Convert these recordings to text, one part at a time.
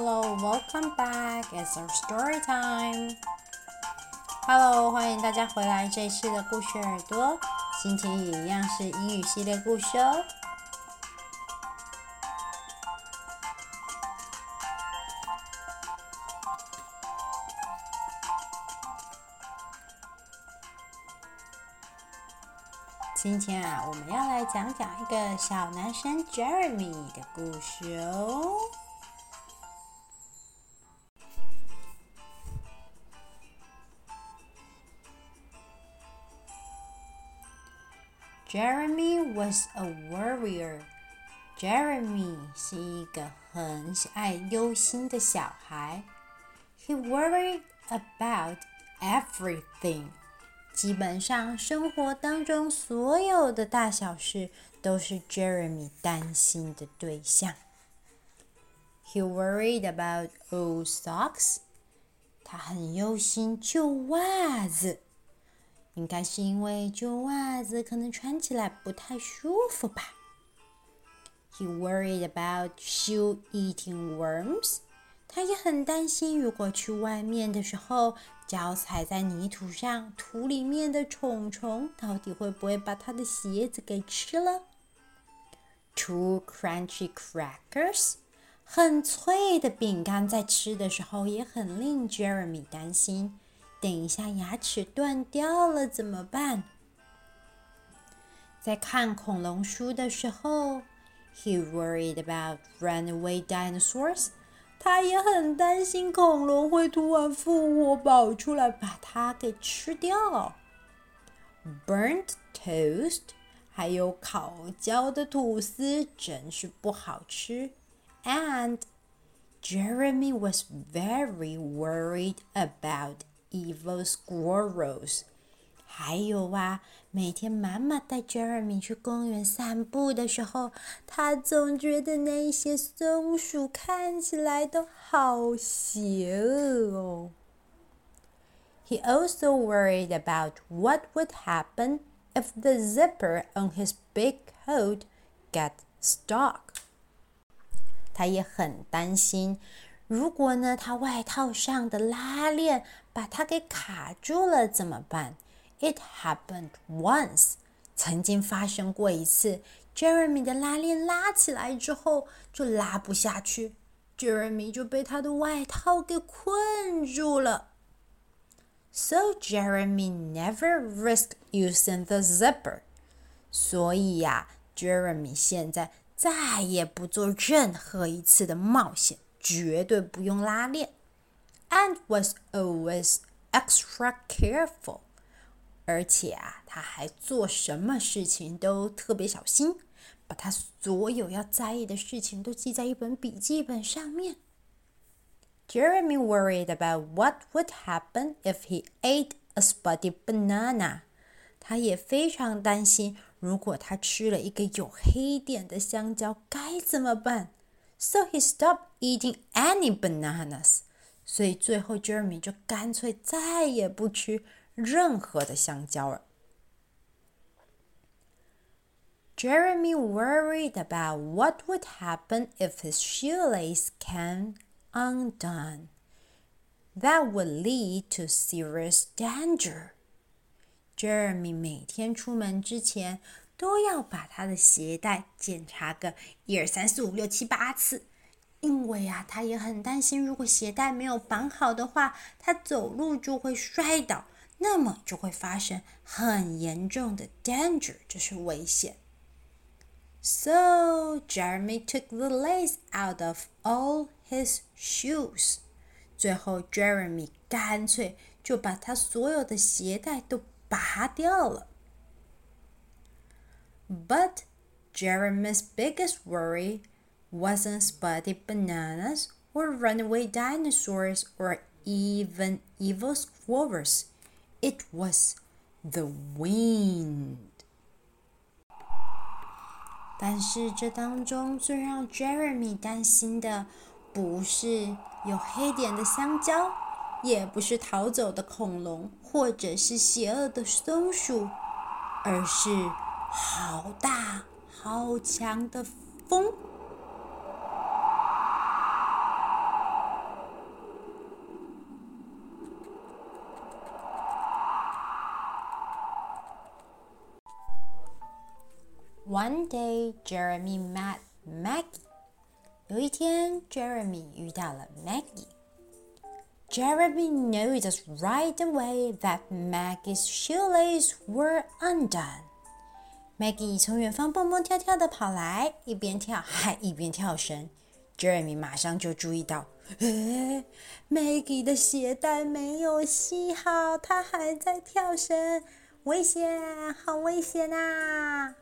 Hello, welcome back. It's our story time. Hello，欢迎大家回来。这一次的故事耳朵，今天也一样是英语系列故事哦。今天啊，我们要来讲讲一个小男生 Jeremy 的故事哦。Jeremy was a worrier. Jeremy 是一个很爱忧心的小孩。He worried about everything. 基本上生活当中所有的大小事都是 Jeremy 担心的对象。He worried about old socks. 他很忧心旧袜子。 应该是因为旧袜子可能穿起来不太舒服吧。He worried about shoe-eating worms。他也很担心，如果去外面的时候，脚踩在泥土上，土里面的虫虫到底会不会把他的鞋子给吃了？Two crunchy crackers，很脆的饼干，在吃的时候也很令 Jeremy 担心。等一下，牙齿断掉了怎么办？在看恐龙书的时候，He worried about runaway dinosaurs。他也很担心恐龙会突然复活，跑出来把它给吃掉。Burnt toast，还有烤焦的吐司，真是不好吃。And Jeremy was very worried about Evil squirrels，还有啊，每天妈妈带 Jeremy 去公园散步的时候，他总觉得那些松鼠看起来都好邪恶哦。He also worried about what would happen if the zipper on his big coat got stuck。他也很担心。 如果呢，他外套上的拉链把它给卡住了怎么办？It happened once，曾经发生过一次。Jeremy 的拉链拉起来之后就拉不下去，Jeremy 就被他的外套给困住了。So Jeremy never risked using the zipper。所以呀，Jeremy 现在再也不做任何一次的冒险。绝对不用拉链，and was always extra careful。而且啊，他还做什么事情都特别小心，把他所有要在意的事情都记在一本笔记本上面。Jeremy worried about what would happen if he ate a spotted banana。他也非常担心，如果他吃了一个有黑点的香蕉，该怎么办 ？So he stopped eating any bananas. 所以最后 Jeremy 就干脆再也不吃任何的香蕉了。Jeremy worried about what would happen if his shoelace came undone. That would lead to serious danger. Jeremy 每天出门之前， 都要把他的鞋带检查个一二三四五六七八次，因为啊，他也很担心，如果鞋带没有绑好的话，他走路就会摔倒，那么就会发生很严重的 danger，就是危险。So Jeremy took the lace out of all his shoes。最后，Jeremy 干脆就把他所有的鞋带都拔掉了。But Jeremy's biggest worry wasn't spotted bananas or runaway dinosaurs or even evil squirrels. It was the wind. 但是这当中最让 Jeremy 担心的，不是有黑点的香蕉，也不是逃走的恐龙，或者是邪恶的松鼠，而是 好大好强的风。One day, Jeremy met Maggie. 有一天，Jeremy 遇到了 Maggie。Jeremy noticed right away that Maggie's shoelaces were undone. Maggie 从远方蹦蹦跳跳的跑来，一边跳还一边跳绳。Jeremy 马上就注意到，诶，Maggie 的鞋带没有系好，她还在跳绳，危险，好危险啊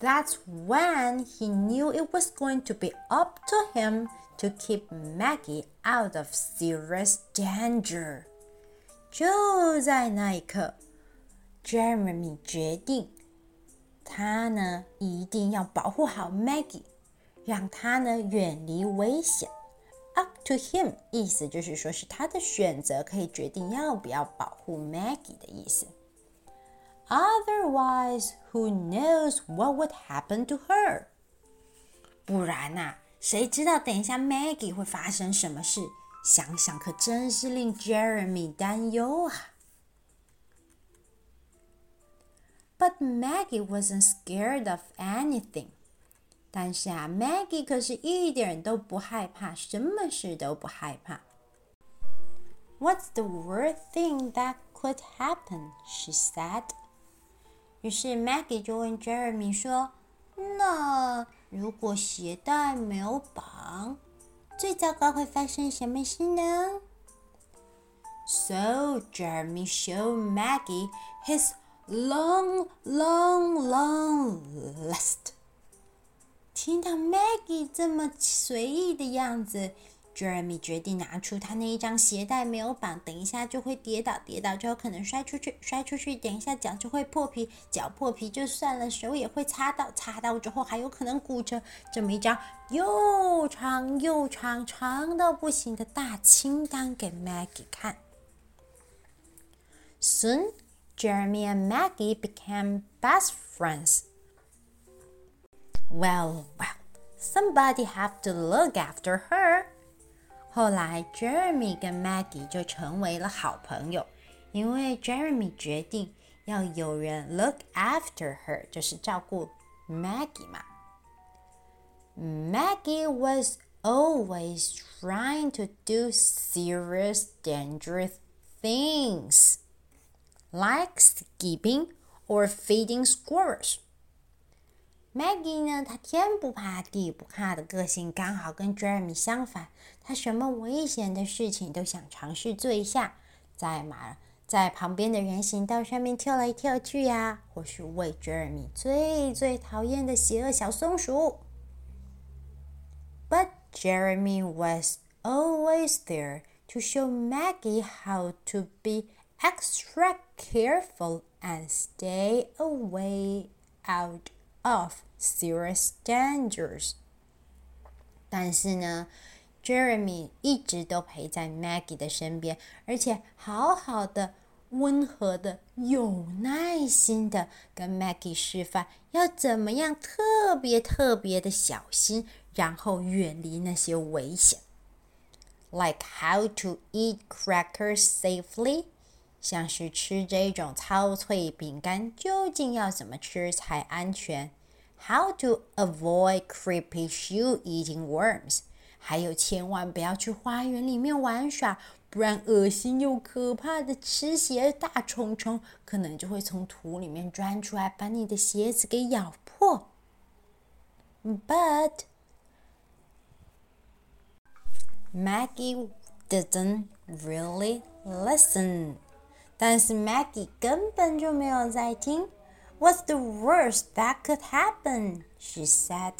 ！That's when he knew it was going to be up to him to keep Maggie out of serious danger. 就在那一刻，Jeremy 决定，他呢一定要保护好 Maggie，让他呢远离危险。Up to him 意思就是说是他的选择，可以决定要不要保护 Maggie 的意思。Otherwise, who knows what would happen to her？不然呐，谁知道等一下 Maggie 会发生什么事？想想可真是令 Jeremy 担忧啊。But Maggie wasn't scared of anything。但是啊，Maggie 可是一点都不害怕，什么事都不害怕。What's the worst thing that could happen? She said. 于是 Maggie 就问 Jeremy 说：“那如果鞋带没有绑，最糟糕会发生什么事呢？”So Jeremy showed Maggie his long, long, long list. 听到 Maggie 这么随意的样子。Jeremy 决定拿出他那一张鞋带没有绑，等一下就会跌倒，跌倒就有可能摔出去，摔出去，等一下脚就会破皮，脚破皮就算了，手也会擦到，擦到之后还有可能骨折，这么一张又长又长，长到不行的大清单给 Maggie 看。Soon, Jeremy and Maggie became best friends. Well, well, somebody have to look after her. 后来，Jeremy 跟 Maggie 就成为了好朋友，因为 Jeremy 决定要有人 look after her，就是照顾 Maggie 嘛。Maggie was always trying to do serious, dangerous things, like skipping or feeding squirrels. Maggie 呢，她天不怕地不怕的个性刚好跟 Jeremy 相反。她什么危险的事情都想尝试做一下，在马在旁边的人行道上面跳来跳去呀、啊，或是喂 Jeremy 最最讨厌的邪恶小松鼠。But Jeremy was always there to show Maggie how to be extra careful and stay away out of serious dangers，但是呢，Jeremy 一直都陪在 Maggie 的身边，而且好好的、温和的、有耐心的跟 Maggie 示范要怎么样特别特别的小心，然后远离那些危险，like how to eat crackers safely， 像是吃这种超脆饼干究竟要怎么吃才安全。How to avoid creepy shoe-eating worms？还有，千万不要去花园里面玩耍，不然恶心又可怕的吃鞋大虫虫可能就会从土里面钻出来，把你的鞋子给咬破。But Maggie didn't really listen。但是 Maggie 根本就没有在听。What's the worst that could happen? She said.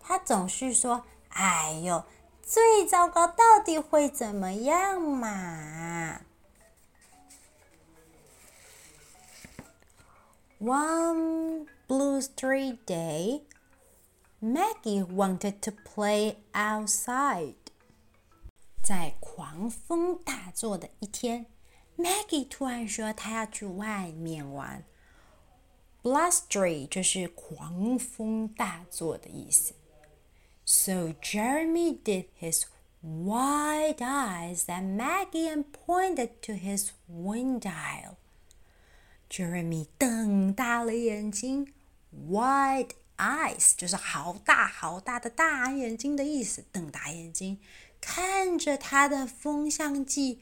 她总是说：“哎呦， 最糟糕到底会怎么样嘛？One blustery day, Maggie wanted to play outside. 在狂风大作的一天 ，Maggie 突然说她要去外面玩。Blustery 就是狂风大作的意思。So Jeremy did his wide eyes at Maggie and pointed to his wind dial. Jeremy 瞪大了眼睛，wide eyes 就是好大好大的大眼睛的意思，瞪大眼睛。看着他的风向计，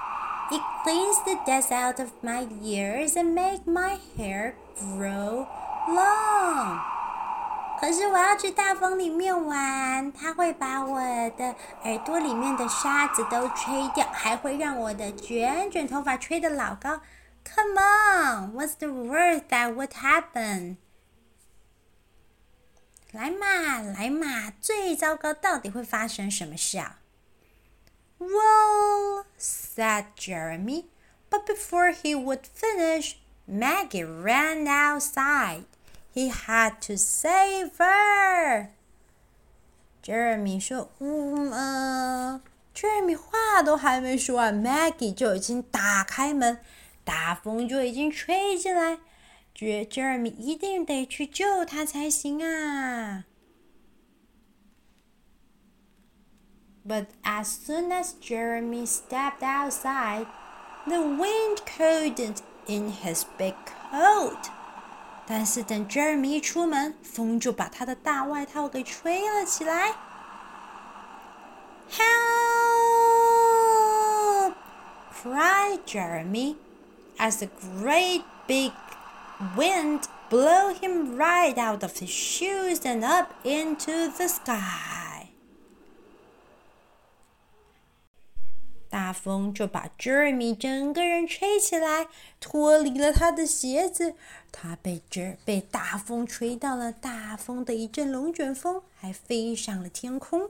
It cleans the dust out of my ears and make my hair grow long. 可是我要去大风里面玩，它会把我的耳朵里面的沙子都吹掉，还会让我的卷卷头发吹得老高。Come on, what's the worst that would happen? 来嘛，来嘛，最糟糕到底会发生什么事啊 ？Well, said Jeremy, but before he would finish, Maggie ran outside. He had to save her. Jeremy 说：“嗯呃，Jeremy 话都还没说完，Maggie 就已经打开门，大风就已经吹进来，觉得 Jeremy 一定得去救她才行啊。” But as soon as Jeremy stepped outside, the wind caught in his big coat. 但是等 Jeremy 一出门，风就把他的大外套给吹了起来。Help! cried Jeremy as the great big wind blew him right out of his shoes and up into the sky. 大风就把 Jeremy 整个人吹起来，脱离了他的鞋子。他被这被大风吹到了大风的一阵龙卷风，还飞上了天空。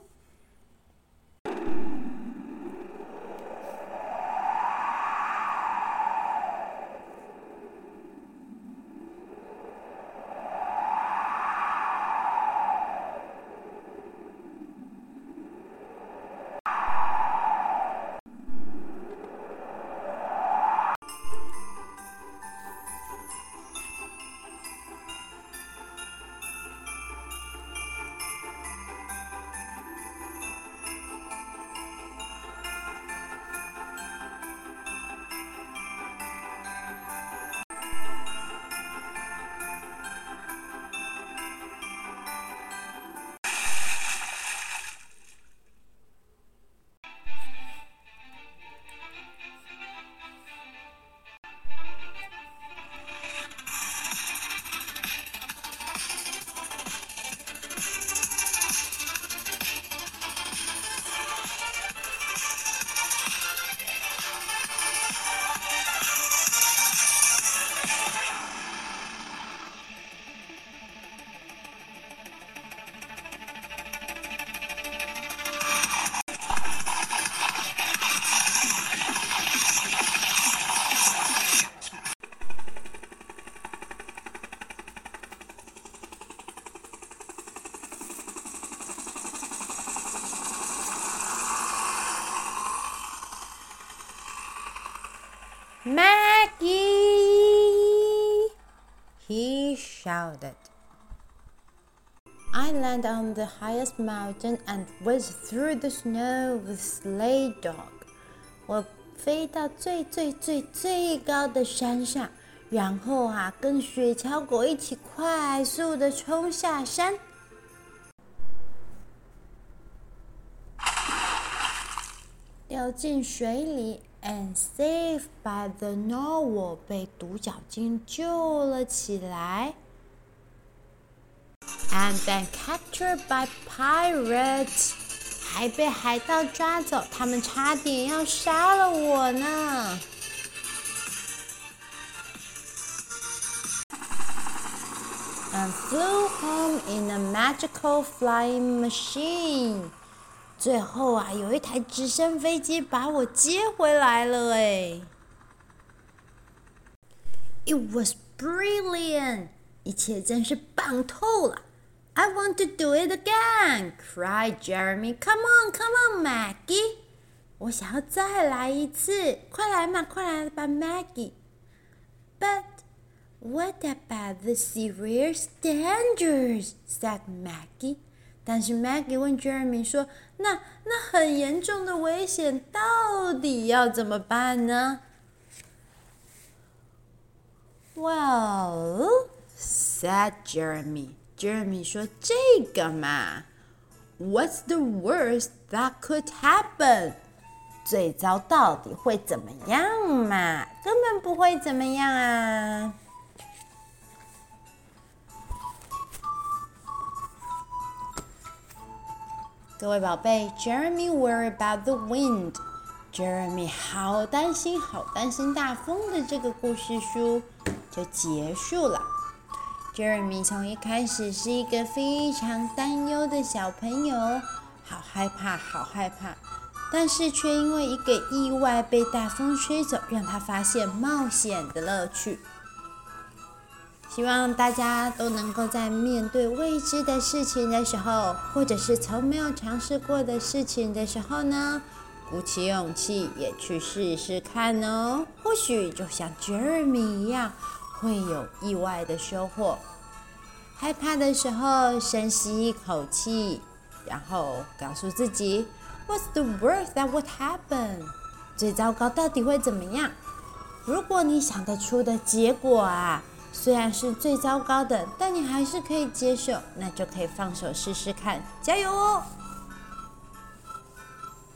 shouted. I landed on the highest mountain and whizzed through the snow with sleigh dog. 我飞到最最最最高的山上，然后啊，跟雪橇狗一起快速的冲下山。 掉进水里，and saved by the narwhal，被独角鲸救了起来 ，and then captured by pirates，还被海盗抓走，他们差点要杀了我呢。And flew home in a magical flying machine。最后啊，有一台直升飞机把我接回来了哎。It was brilliant， 一切真是棒透了。I want to do it again, cried Jeremy. Come on, come on, Maggie。我想要再来一次，快来嘛，快来吧，Maggie。But What about the serious dangers? said Maggie. 但是 Maggie 问 Jeremy 说：“那那很严重的危险到底要怎么办呢？”Well, said Jeremy. Jeremy 说：“这个嘛，What's the worst that could happen？最糟到底会怎么样嘛？根本不会怎么样啊。”各位宝贝，Jeremy worried about the wind。Jeremy 好担心，好担心大风的这个故事书就结束了。Jeremy 从一开始是一个非常担忧的小朋友，好害怕，好害怕，但是却因为一个意外被大风吹走，让他发现冒险的乐趣。希望大家都能够在面对未知的事情的时候，或者是从没有尝试过的事情的时候呢，鼓起勇气也去试试看哦。或许就像 Jeremy 一样，会有意外的收获。害怕的时候，深吸一口气，然后告诉自己：What's the worst that would happen？最糟糕到底会怎么样？如果你想得出的结果啊。虽然是最糟糕的，但你还是可以接受，那就可以放手试试看，加油哦！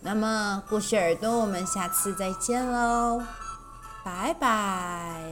那么，故事耳朵，我们下次再见喽，拜拜。